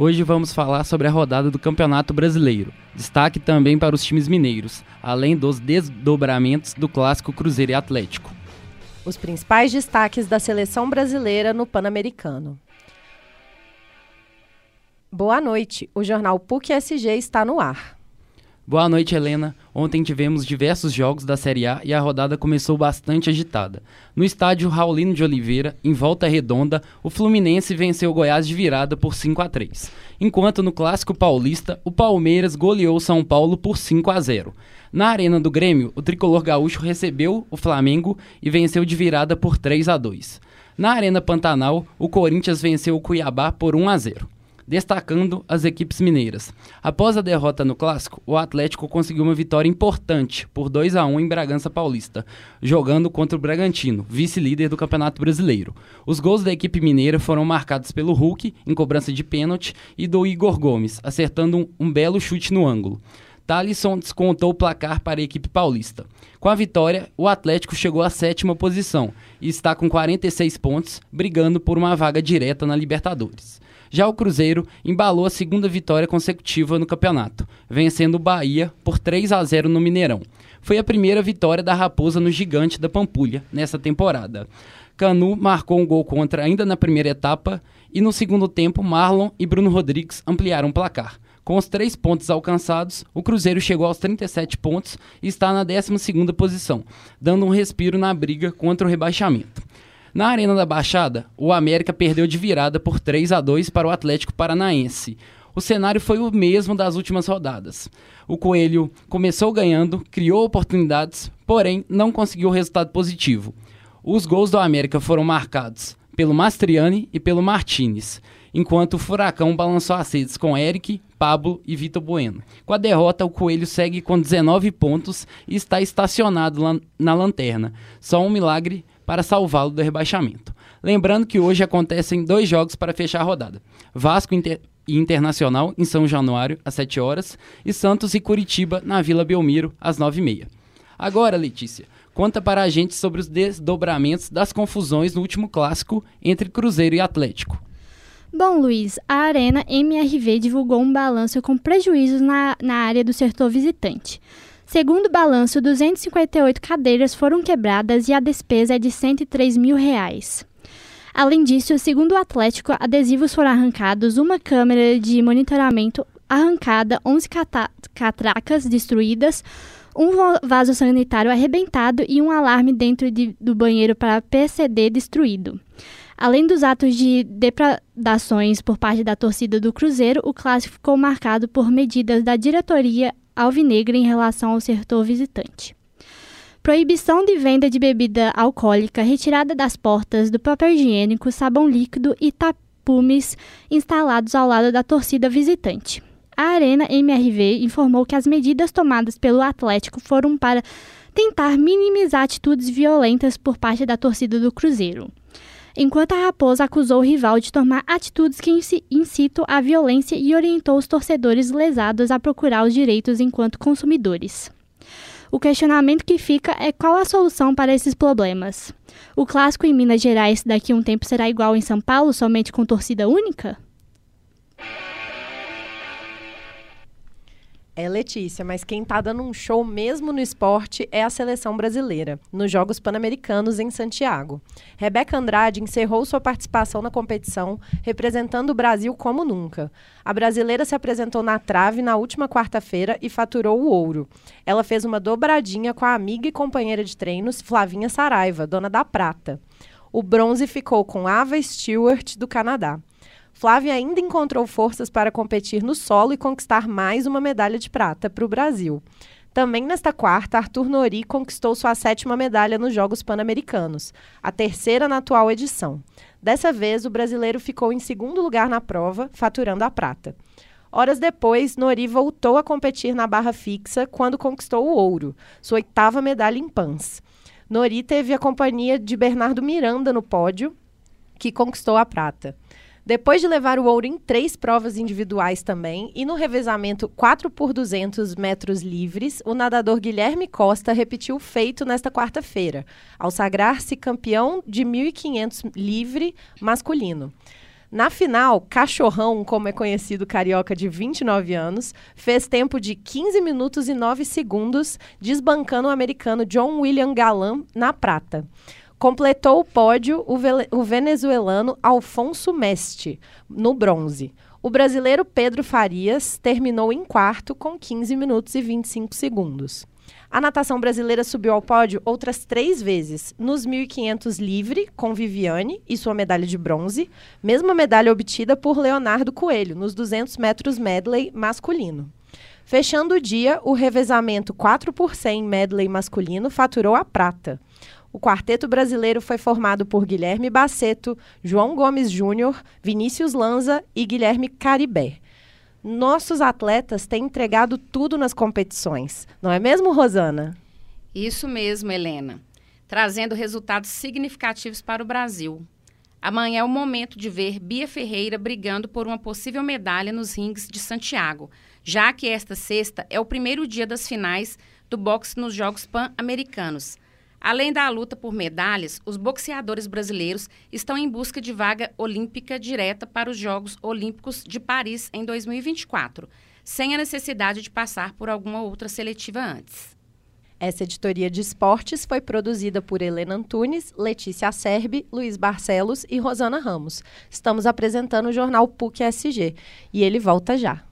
Hoje vamos falar sobre a rodada do Campeonato Brasileiro. Destaque também para os times mineiros, além dos desdobramentos do clássico Cruzeiro e Atlético. Os principais destaques da seleção brasileira no Pan-Americano. Boa noite. O jornal PUC SG está no ar. Boa noite, Helena. Ontem tivemos diversos jogos da Série A e a rodada começou bastante agitada. No estádio Raulino de Oliveira, em Volta Redonda, o Fluminense venceu o Goiás de virada por 5 a 3, enquanto no Clássico Paulista, o Palmeiras goleou São Paulo por 5 a 0. Na Arena do Grêmio, o tricolor gaúcho recebeu o Flamengo e venceu de virada por 3 a 2. Na Arena Pantanal, o Corinthians venceu o Cuiabá por 1 a 0 destacando as equipes mineiras. Após a derrota no clássico, o Atlético conseguiu uma vitória importante por 2 a 1 em Bragança Paulista, jogando contra o Bragantino, vice-líder do Campeonato Brasileiro. Os gols da equipe mineira foram marcados pelo Hulk em cobrança de pênalti e do Igor Gomes, acertando um, um belo chute no ângulo. Thalisson descontou o placar para a equipe paulista. Com a vitória, o Atlético chegou à sétima posição e está com 46 pontos, brigando por uma vaga direta na Libertadores. Já o Cruzeiro embalou a segunda vitória consecutiva no campeonato, vencendo o Bahia por 3 a 0 no Mineirão. Foi a primeira vitória da Raposa no Gigante da Pampulha nessa temporada. Canu marcou um gol contra ainda na primeira etapa e no segundo tempo Marlon e Bruno Rodrigues ampliaram o placar. Com os três pontos alcançados, o Cruzeiro chegou aos 37 pontos e está na 12ª posição, dando um respiro na briga contra o rebaixamento. Na Arena da Baixada, o América perdeu de virada por 3 a 2 para o Atlético Paranaense. O cenário foi o mesmo das últimas rodadas. O Coelho começou ganhando, criou oportunidades, porém não conseguiu resultado positivo. Os gols do América foram marcados pelo Mastriani e pelo Martinez, enquanto o Furacão balançou as redes com Eric, Pablo e Vitor Bueno. Com a derrota, o Coelho segue com 19 pontos e está estacionado na lanterna. Só um milagre para salvá-lo do rebaixamento. Lembrando que hoje acontecem dois jogos para fechar a rodada: Vasco Inter e Internacional em São Januário, às 7 horas, e Santos e Curitiba na Vila Belmiro, às 9h30. Agora, Letícia, conta para a gente sobre os desdobramentos das confusões no último clássico entre Cruzeiro e Atlético. Bom, Luiz, a Arena MRV divulgou um balanço com prejuízos na, na área do setor visitante. Segundo o balanço, 258 cadeiras foram quebradas e a despesa é de 103 mil reais. Além disso, segundo o Atlético, adesivos foram arrancados, uma câmera de monitoramento arrancada, 11 catracas destruídas, um vaso sanitário arrebentado e um alarme dentro de, do banheiro para PCD destruído. Além dos atos de depredações por parte da torcida do Cruzeiro, o clássico ficou marcado por medidas da diretoria alvinegra em relação ao setor visitante. Proibição de venda de bebida alcoólica, retirada das portas do papel higiênico, sabão líquido e tapumes instalados ao lado da torcida visitante. A Arena MRV informou que as medidas tomadas pelo Atlético foram para tentar minimizar atitudes violentas por parte da torcida do Cruzeiro enquanto a Raposa acusou o rival de tomar atitudes que incitam à violência e orientou os torcedores lesados a procurar os direitos enquanto consumidores. O questionamento que fica é qual a solução para esses problemas. O clássico em Minas Gerais daqui a um tempo será igual em São Paulo, somente com torcida única? É Letícia, mas quem está dando um show mesmo no esporte é a seleção brasileira, nos Jogos Pan-Americanos em Santiago. Rebeca Andrade encerrou sua participação na competição, representando o Brasil como nunca. A brasileira se apresentou na trave na última quarta-feira e faturou o ouro. Ela fez uma dobradinha com a amiga e companheira de treinos, Flavinha Saraiva, dona da prata. O bronze ficou com Ava Stewart, do Canadá. Flávia ainda encontrou forças para competir no solo e conquistar mais uma medalha de prata para o Brasil. Também nesta quarta, Arthur Nori conquistou sua sétima medalha nos Jogos Pan-Americanos, a terceira na atual edição. Dessa vez, o brasileiro ficou em segundo lugar na prova, faturando a prata. Horas depois, Nori voltou a competir na barra fixa quando conquistou o ouro, sua oitava medalha em pans. Nori teve a companhia de Bernardo Miranda no pódio, que conquistou a prata. Depois de levar o ouro em três provas individuais também, e no revezamento 4 por 200 metros livres, o nadador Guilherme Costa repetiu o feito nesta quarta-feira, ao sagrar-se campeão de 1.500 livre masculino. Na final, Cachorrão, como é conhecido carioca de 29 anos, fez tempo de 15 minutos e 9 segundos, desbancando o americano John William Galan na prata. Completou o pódio o, o venezuelano Alfonso Meste, no bronze. O brasileiro Pedro Farias terminou em quarto com 15 minutos e 25 segundos. A natação brasileira subiu ao pódio outras três vezes, nos 1.500 livre, com Viviane e sua medalha de bronze, mesma medalha obtida por Leonardo Coelho, nos 200 metros medley masculino. Fechando o dia, o revezamento 4 por 100 medley masculino faturou a prata. O quarteto brasileiro foi formado por Guilherme Baceto, João Gomes Júnior, Vinícius Lanza e Guilherme Caribé nossos atletas têm entregado tudo nas competições. Não é mesmo, Rosana? Isso mesmo, Helena. Trazendo resultados significativos para o Brasil. Amanhã é o momento de ver Bia Ferreira brigando por uma possível medalha nos rings de Santiago, já que esta sexta é o primeiro dia das finais do boxe nos Jogos Pan-Americanos. Além da luta por medalhas, os boxeadores brasileiros estão em busca de vaga olímpica direta para os Jogos Olímpicos de Paris em 2024, sem a necessidade de passar por alguma outra seletiva antes. Essa editoria de esportes foi produzida por Helena Antunes, Letícia Acerbi, Luiz Barcelos e Rosana Ramos. Estamos apresentando o jornal PUC SG e ele volta já.